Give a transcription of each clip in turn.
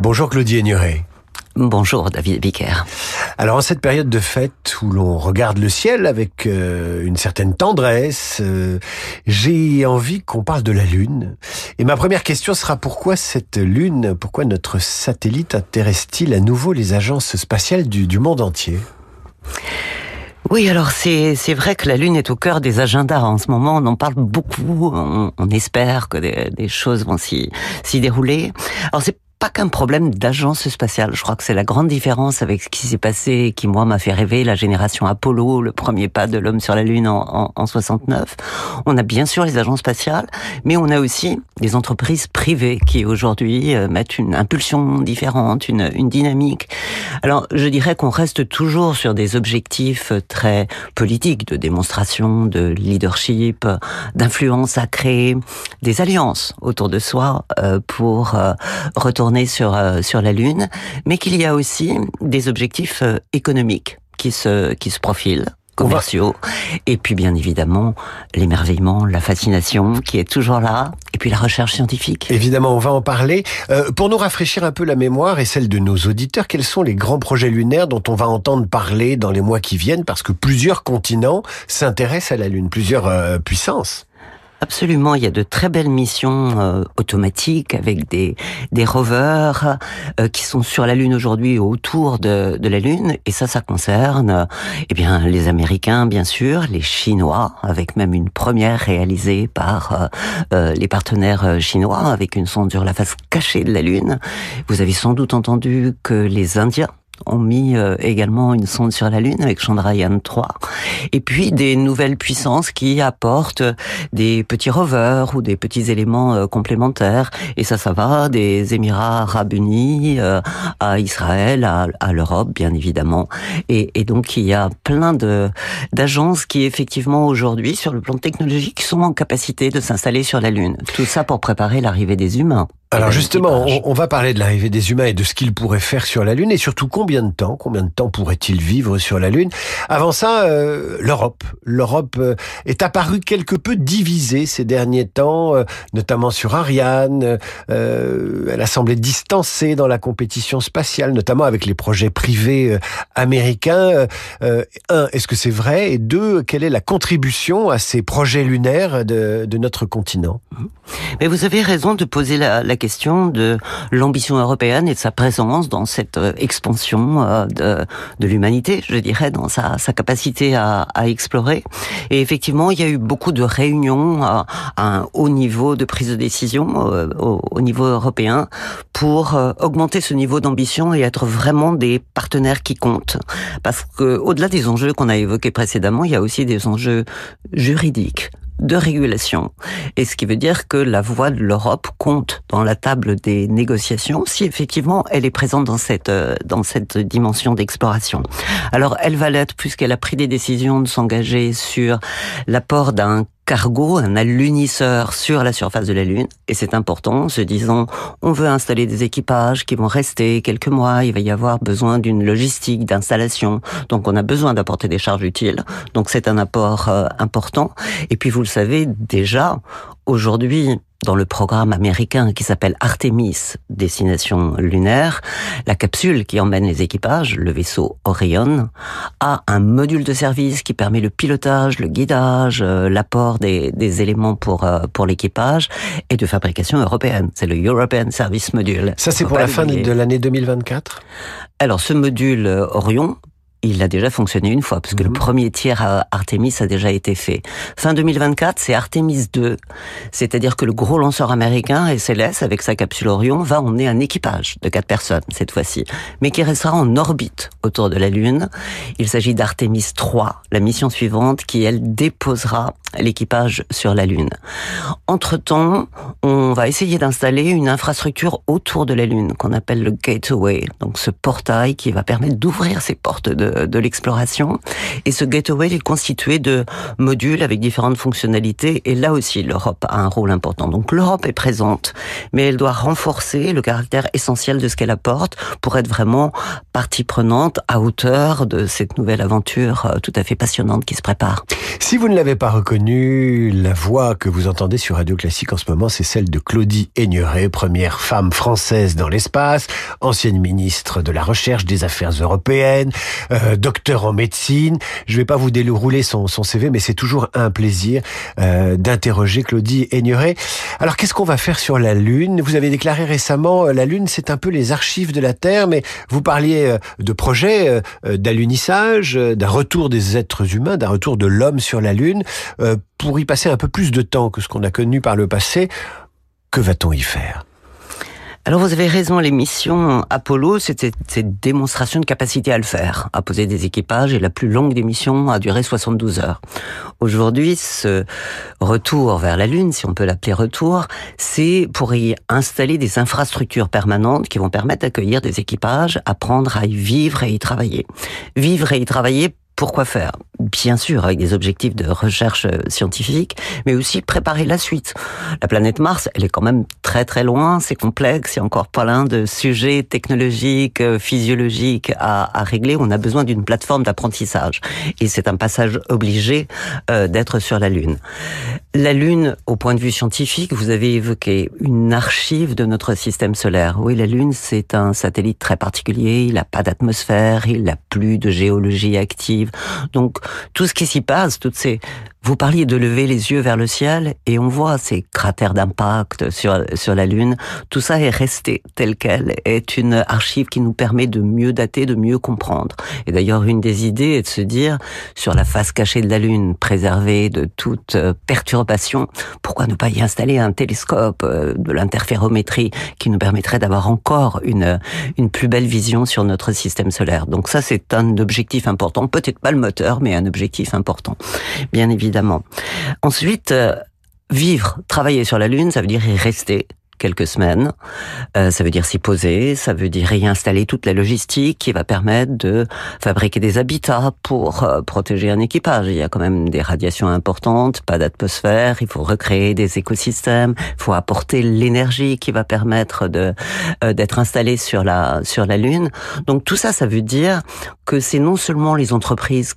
Bonjour Claudie Ignoré. Bonjour David Bicker. Alors en cette période de fête où l'on regarde le ciel avec euh, une certaine tendresse, euh, j'ai envie qu'on parle de la Lune. Et ma première question sera pourquoi cette Lune, pourquoi notre satellite intéresse-t-il à nouveau les agences spatiales du, du monde entier? Oui, alors c'est c'est vrai que la Lune est au cœur des agendas en ce moment. On en parle beaucoup. On, on espère que des, des choses vont s'y s'y dérouler. Alors c'est pas qu'un problème d'agence spatiale. Je crois que c'est la grande différence avec ce qui s'est passé, qui moi m'a fait rêver, la génération Apollo, le premier pas de l'homme sur la Lune en, en, en, 69. On a bien sûr les agences spatiales, mais on a aussi des entreprises privées qui aujourd'hui euh, mettent une impulsion différente, une, une dynamique. Alors je dirais qu'on reste toujours sur des objectifs très politiques, de démonstration, de leadership, d'influence à créer des alliances autour de soi euh, pour euh, sur euh, sur la Lune, mais qu'il y a aussi des objectifs euh, économiques qui se qui se profilent commerciaux et puis bien évidemment l'émerveillement, la fascination qui est toujours là et puis la recherche scientifique. Évidemment, on va en parler. Euh, pour nous rafraîchir un peu la mémoire et celle de nos auditeurs, quels sont les grands projets lunaires dont on va entendre parler dans les mois qui viennent? Parce que plusieurs continents s'intéressent à la Lune, plusieurs euh, puissances Absolument, il y a de très belles missions euh, automatiques avec des, des rovers euh, qui sont sur la Lune aujourd'hui autour de, de, la Lune et ça, ça concerne eh bien les Américains bien sûr, les Chinois avec même une première réalisée par euh, les partenaires chinois avec une sonde sur la face cachée de la Lune. Vous avez sans doute entendu que les Indiens ont mis euh, également une sonde sur la Lune avec Chandrayaan 3. Et puis des nouvelles puissances qui apportent des petits rovers ou des petits éléments euh, complémentaires. Et ça, ça va des Émirats arabes unis euh, à Israël, à, à l'Europe, bien évidemment. Et, et, donc il y a plein de d'agences qui effectivement aujourd'hui, sur le plan technologique, sont en capacité de s'installer sur la Lune. Tout ça pour préparer l'arrivée des humains. Alors justement, on, on, va parler de l'arrivée des humains et de ce qu'ils pourraient faire sur la Lune et surtout combien de temps, combien de temps pourraient-ils vivre sur la Lune? Avant ça, euh, l'Europe. L'Europe euh, est apparue quelque peu divisée ces derniers temps, euh, notamment sur Ariane. Euh, elle a semblé distancée dans la compétition spatiale, notamment avec les projets privés euh, américains. un, est-ce que c'est vrai? Et deux, quelle est la contribution à ces projets lunaires de, de notre continent? Mais vous avez raison de poser la, la question de l'ambition européenne et de sa présence dans cette euh, expansion euh, de, de l'humanité, je dirais, dans sa, sa capacité à, explorer. Et effectivement, il y a eu beaucoup de réunions à, à un haut niveau de prise de décision euh, au, au, niveau européen pour augmenter ce niveau d'ambition et être vraiment des partenaires qui comptent. Parce que au-delà des enjeux qu'on a évoqués précédemment, il y a aussi des enjeux juridiques de régulation. Et ce qui veut dire que la voix de l'Europe compte dans la table des négociations si effectivement elle est présente dans cette, dans cette dimension d'exploration. Alors elle va l'être puisqu'elle a pris des décisions de s'engager sur l'apport d'un cargo, un alunisseur sur la surface de la Lune. Et c'est important, se disant, on veut installer des équipages qui vont rester quelques mois, il va y avoir besoin d'une logistique, d'installation. Donc on a besoin d'apporter des charges utiles. Donc c'est un apport euh, important. Et puis vous le savez déjà, aujourd'hui, dans le programme américain qui s'appelle Artemis, destination lunaire, la capsule qui emmène les équipages, le vaisseau Orion, a un module de service qui permet le pilotage, le guidage, euh, l'apport des, des, éléments pour, euh, pour l'équipage et de fabrication européenne. C'est le European Service Module. Ça, c'est pour la fin de l'année 2024 Alors, ce module euh, Orion il a déjà fonctionné une fois, parce que mmh. le premier tiers à Artemis a déjà été fait. Fin 2024, c'est Artemis 2, c'est-à-dire que le gros lanceur américain, SLS, avec sa capsule Orion, va emmener un équipage de quatre personnes cette fois-ci, mais qui restera en orbite autour de la Lune. Il s'agit d'Artemis 3, la mission suivante, qui, elle, déposera l'équipage sur la Lune. Entre-temps, on va essayer d'installer une infrastructure autour de la Lune, qu'on appelle le Gateway, donc ce portail qui va permettre d'ouvrir ces portes de de, l'exploration. Et ce gateway est constitué de modules avec différentes fonctionnalités. Et là aussi, l'Europe a un rôle important. Donc l'Europe est présente, mais elle doit renforcer le caractère essentiel de ce qu'elle apporte pour être vraiment partie prenante à hauteur de cette nouvelle aventure euh, tout à fait passionnante qui se prépare. Si vous ne l'avez pas reconnu, la voix que vous entendez sur Radio Classique en ce moment, c'est celle de Claudie Aigneret, première femme française dans l'espace, ancienne ministre de la Recherche, des Affaires européennes, euh, docteur en médecine. Je ne vais pas vous dérouler son, son CV, mais c'est toujours un plaisir euh, d'interroger Claudie Aigneret. Alors, qu'est-ce qu'on va faire sur la Lune? Vous avez déclaré récemment, euh, la Lune, c'est un peu les archives de la Terre, mais vous parliez euh, de projets euh, d'alunissage, d'un retour des êtres humains, d'un retour de l'homme sur la Lune. Pour y passer un peu plus de temps que ce qu'on a connu par le passé, que va-t-on y faire? Alors vous avez raison, les missions Apollo, c'était cette démonstration de capacité à le faire, à poser des équipages, et la plus longue des missions a duré 72 heures. Aujourd'hui, ce retour vers la Lune, si on peut l'appeler retour, c'est pour y installer des infrastructures permanentes qui vont permettre d'accueillir des équipages, apprendre à y vivre et y travailler. Vivre et y travailler pourquoi faire? Bien sûr, avec des objectifs de recherche euh, scientifique, mais aussi préparer la suite. La planète Mars, elle est quand même très très loin, c'est complexe, il y a encore plein de sujets technologiques, euh, physiologiques à, à régler. On a besoin d'une plateforme d'apprentissage. Et c'est un passage obligé euh, d'être sur la Lune. La Lune, au point de vue scientifique, vous avez évoqué une archive de notre système solaire. Oui, la Lune, c'est un satellite très particulier, il n'a pas d'atmosphère, il n'a plus de géologie active, donc tout ce qui s'y passe, toutes ces vous parliez de lever les yeux vers le ciel et on voit ces cratères d'impact sur, sur la Lune. Tout ça est resté tel quel, est une archive qui nous permet de mieux dater, de mieux comprendre. Et d'ailleurs, une des idées est de se dire, sur la face cachée de la Lune, préservée de toute euh, perturbation, pourquoi ne pas y installer un télescope euh, de l'interférométrie qui nous permettrait d'avoir encore une, une plus belle vision sur notre système solaire. Donc ça, c'est un objectif important. Peut-être pas le moteur, mais un objectif important. Bien évidemment. Ensuite, euh, vivre, travailler sur la Lune, ça veut dire y rester quelques semaines. Euh, ça veut dire s'y poser, ça veut dire y installer toute la logistique qui va permettre de fabriquer des habitats pour euh, protéger un équipage. Il y a quand même des radiations importantes, pas d'atmosphère, il faut recréer des écosystèmes, il faut apporter l'énergie qui va permettre de d'être installé sur la sur la lune. Donc tout ça ça veut dire que c'est non seulement les entreprises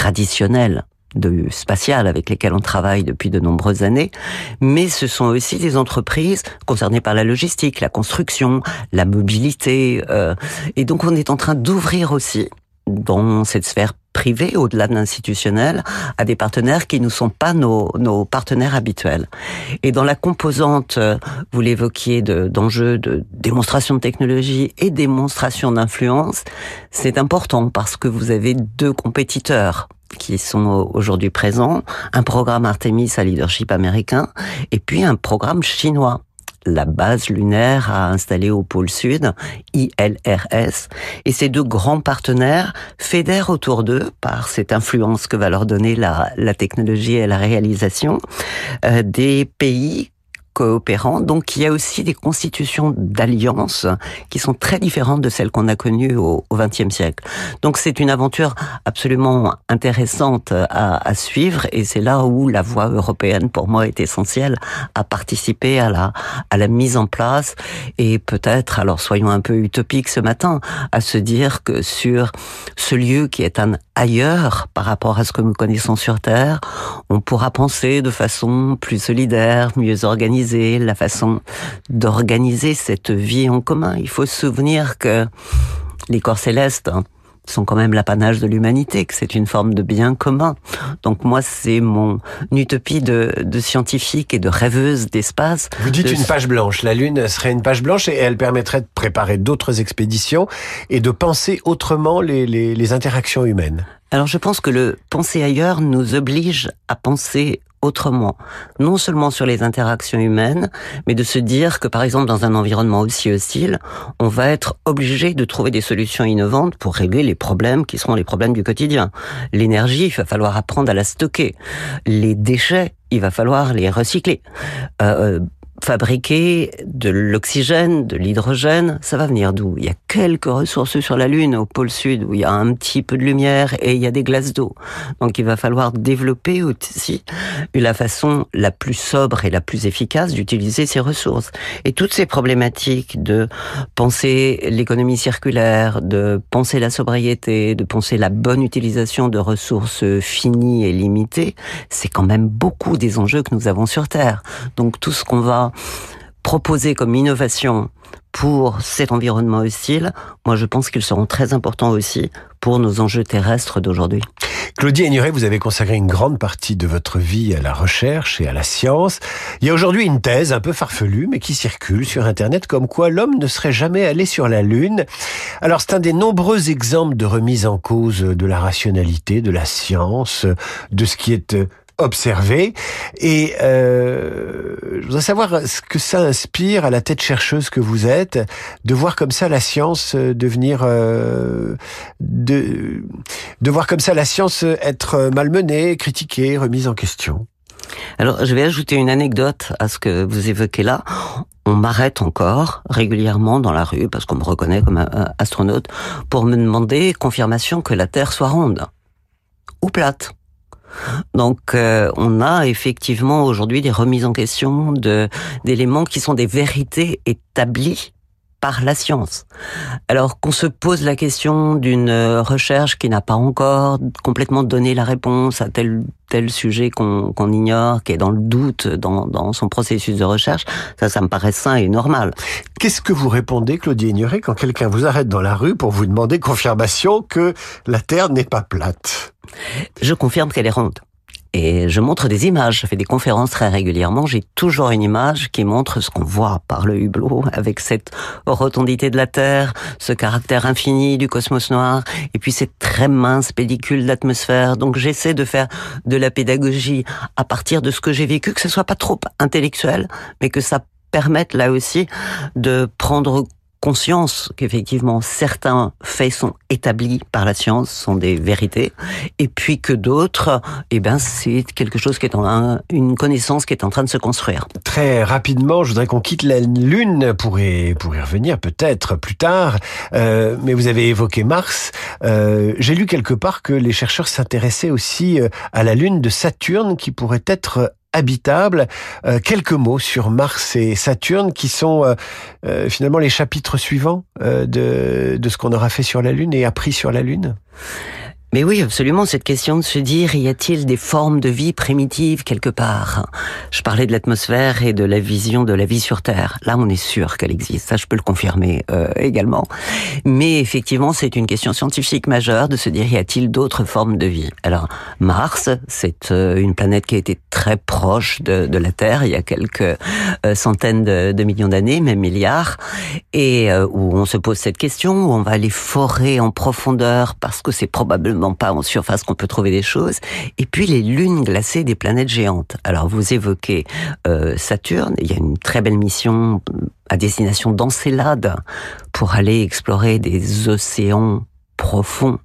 traditionnelles de spatial avec lesquelles on travaille depuis de nombreuses années, mais ce sont aussi des entreprises concernées par la logistique, la construction, la mobilité, euh, et donc on est en train d'ouvrir aussi dans cette sphère privée, au-delà de l'institutionnel, à des partenaires qui ne sont pas nos, nos partenaires habituels. Et dans la composante, euh, vous l'évoquiez, d'enjeux de, démonstration de technologie et démonstration d'influence, c'est important parce que vous avez deux compétiteurs qui sont aujourd'hui présents, un programme Artemis à leadership américain, et puis un programme chinois la base lunaire à installer au pôle sud, ILRS, et ces deux grands partenaires fédèrent autour d'eux, par cette influence que va leur donner la, technologie et la réalisation, euh, des pays coopérants. Donc il y a aussi des constitutions d'alliances qui sont très différentes de celles qu'on a connues au XXe siècle. Donc c'est une aventure absolument intéressante à, suivre et c'est là où la voie européenne pour moi est essentielle à participer à la mise en place et peut-être alors soyons un peu utopiques ce matin à se dire que sur ce lieu qui est un ailleurs par rapport à ce que nous connaissons sur Terre, on pourra penser de façon plus solidaire, mieux organisée la façon d'organiser cette vie en commun. Il faut se souvenir que les corps célestes hein, sont quand même l'apanage de l'humanité, que c'est une forme de bien commun. Donc moi, c'est mon utopie de, scientifique et de rêveuse d'espace. Vous dites une page blanche. La Lune serait une page blanche et elle permettrait de préparer d'autres expéditions et de penser autrement les, les interactions humaines. Alors je pense que le penser ailleurs nous oblige à penser autrement, non seulement sur les interactions humaines, mais de se dire que par exemple dans un environnement aussi hostile, on va être obligé de trouver des solutions innovantes pour régler les problèmes qui seront les problèmes du quotidien. L'énergie, il va falloir apprendre à la stocker. Les déchets, il va falloir les recycler. Euh, euh fabriquer de l'oxygène, de l'hydrogène, ça va venir d'où? Il y a quelques ressources sur la Lune, au pôle sud, où il y a un petit peu de lumière et il y a des glaces d'eau. Donc il va falloir développer aussi la façon la plus sobre et la plus efficace d'utiliser ces ressources. Et toutes ces problématiques de penser l'économie circulaire, de penser la sobriété, de penser la bonne utilisation de ressources finies et limitées, c'est quand même beaucoup des enjeux que nous avons sur Terre. Donc tout ce qu'on va proposer comme innovation pour cet environnement hostile, moi je pense qu'ils seront très importants aussi pour nos enjeux terrestres d'aujourd'hui. Claudie Ignoret, vous avez consacré une grande partie de votre vie à la recherche et à la science. Il y a aujourd'hui une thèse un peu farfelue, mais qui circule sur Internet, comme quoi l'homme ne serait jamais allé sur la Lune. Alors c'est un des nombreux exemples de remise en cause de la rationalité, de la science, de ce qui est observer. Et euh, je voudrais savoir ce que ça inspire à la tête chercheuse que vous êtes, de voir comme ça la science euh, devenir, euh, de, de voir comme ça la science être malmenée, critiquée, remise en question. Alors, je vais ajouter une anecdote à ce que vous évoquez là. On m'arrête encore régulièrement dans la rue, parce qu'on me reconnaît comme astronaute, pour me demander confirmation que la Terre soit ronde ou plate. Donc euh, on a effectivement aujourd'hui des remises en question d'éléments qui sont des vérités établies par la science. Alors qu'on se pose la question d'une recherche qui n'a pas encore complètement donné la réponse à tel tel sujet qu'on ignore, qui est dans le doute dans, dans son processus de recherche, ça, ça me paraît sain et normal. Qu'est-ce que vous répondez, Claudie Ignoré, quand quelqu'un vous arrête dans la rue pour vous demander confirmation que la Terre n'est pas plate? Je confirme qu'elle est ronde. Et je montre des images, je fais des conférences très régulièrement, j'ai toujours une image qui montre ce qu'on voit par le hublot, avec cette rotondité de la Terre, ce caractère infini du cosmos noir, et puis cette très mince pellicule d'atmosphère. Donc j'essaie de faire de la pédagogie à partir de ce que j'ai vécu, que ce soit pas trop intellectuel, mais que ça permette là aussi de prendre conscience qu'effectivement certains faits sont établis par la science, sont des vérités, et puis que d'autres, eh ben, c'est quelque chose qui est en une connaissance qui est en train de se construire. Très rapidement, je voudrais qu'on quitte la Lune pour y, pour y revenir peut-être plus tard, euh, mais vous avez évoqué Mars. Euh, J'ai lu quelque part que les chercheurs s'intéressaient aussi euh, à la Lune de Saturne qui pourrait être habitable. Euh, quelques mots sur Mars et Saturne qui sont euh, euh, finalement les chapitres suivants de, de ce qu'on aura fait sur la Lune et appris sur la Lune? Mais oui, absolument, cette question de se dire, y a-t-il des formes de vie primitives quelque part? Je parlais de l'atmosphère et de la vision de la vie sur Terre. Là, on est sûr qu'elle existe, ça je peux le confirmer euh, également. Mais effectivement, c'est une question scientifique majeure de se dire, y a-t-il d'autres formes de vie? Alors, Mars, c'est euh, une planète qui a été très proche de, de la Terre il y a quelques euh, centaines de, de millions d'années, même milliards, et où on se pose cette question, où on va aller forer en profondeur parce que c'est probablement pas en surface qu'on peut trouver des choses. Et puis les lunes glacées des planètes géantes. Alors vous évoquez euh, Saturne, il y a une très belle mission à destination d'Encelade pour aller explorer des océans profonds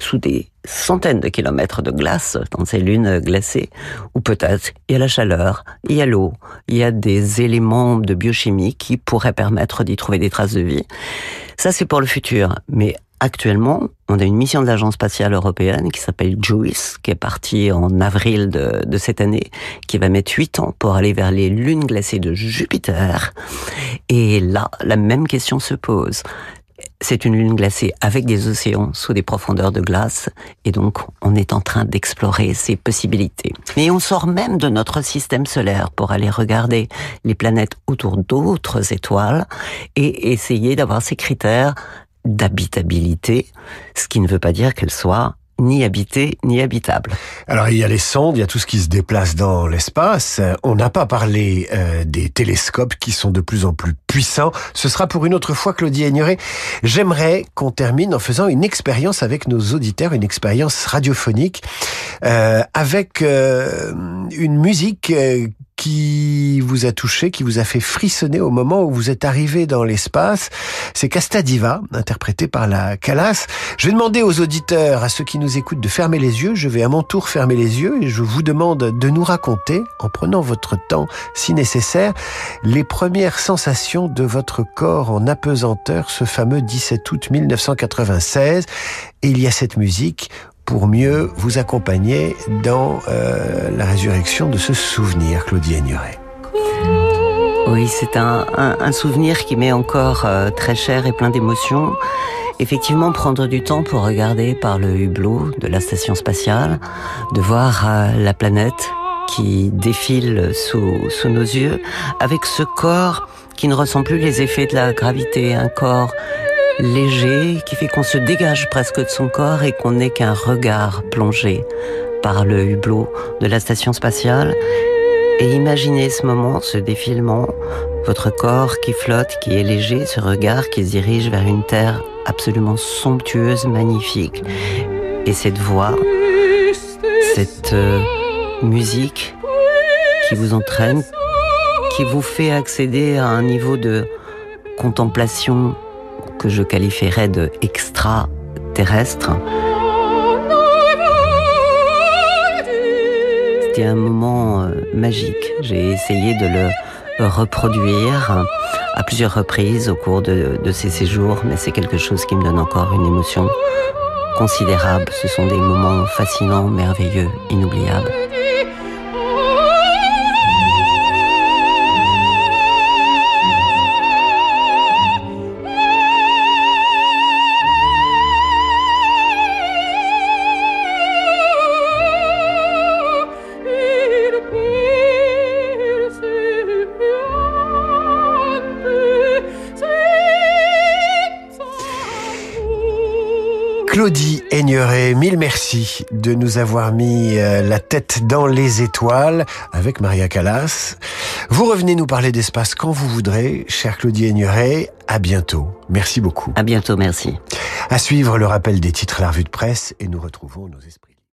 sous des centaines de kilomètres de glace dans ces lunes glacées, ou peut-être il y a la chaleur, il y a l'eau, il y a des éléments de biochimie qui pourraient permettre d'y trouver des traces de vie. Ça, c'est pour le futur. Mais actuellement, on a une mission de l'Agence spatiale européenne qui s'appelle JUICE, qui est partie en avril de, de, cette année, qui va mettre huit ans pour aller vers les lunes glacées de Jupiter. Et là, la même question se pose. C'est une lune glacée avec des océans sous des profondeurs de glace, et donc on est en train d'explorer ces possibilités. Mais on sort même de notre système solaire pour aller regarder les planètes autour d'autres étoiles et essayer d'avoir ces critères d'habitabilité, ce qui ne veut pas dire qu'elle soit ni habitée ni habitable. Alors il y a les sondes, il y a tout ce qui se déplace dans l'espace. On n'a pas parlé euh, des télescopes qui sont de plus en plus puissant. Ce sera pour une autre fois, Claudie Aigneret. J'aimerais qu'on termine en faisant une expérience avec nos auditeurs, une expérience radiophonique, euh, avec euh, une musique euh, qui vous a touché, qui vous a fait frissonner au moment où vous êtes arrivé dans l'espace. C'est Casta Diva, interprété par la Calas. Je vais demander aux auditeurs, à ceux qui nous écoutent, de fermer les yeux. Je vais à mon tour fermer les yeux et je vous demande de nous raconter, en prenant votre temps si nécessaire, les premières sensations de votre corps en apesanteur ce fameux 17 août 1996. Et il y a cette musique pour mieux vous accompagner dans euh, la résurrection de ce souvenir, Claudie Aigneret. Oui, c'est un, souvenir qui m'est encore euh, très cher et plein d'émotions. Effectivement, prendre du temps pour regarder par le hublot de la station spatiale, de voir euh, la planète qui défile sous, sous nos yeux, avec ce corps qui ne ressent plus les effets de la gravité, un corps léger qui fait qu'on se dégage presque de son corps et qu'on n'est qu'un regard plongé par le hublot de la station spatiale. Et imaginez ce moment, ce défilement, votre corps qui flotte, qui est léger, ce regard qui se dirige vers une terre absolument somptueuse, magnifique. Et cette voix, cette euh, musique qui vous entraîne, qui vous fait accéder à un niveau de contemplation que je qualifierais de extraterrestre. C'était un moment euh, magique. J'ai essayé de le reproduire à plusieurs reprises au cours de, de ces séjours, mais c'est quelque chose qui me donne encore une émotion considérable. Ce sont des moments fascinants, merveilleux, inoubliables. Aigneret, mille merci de nous avoir mis euh, la tête dans les étoiles avec Maria Callas. Vous revenez nous parler d'espace quand vous voudrez, cher Claudie Aigneret. À bientôt. Merci beaucoup. À bientôt, merci. À suivre le rappel des titres, la revue de presse et nous retrouvons nos esprits.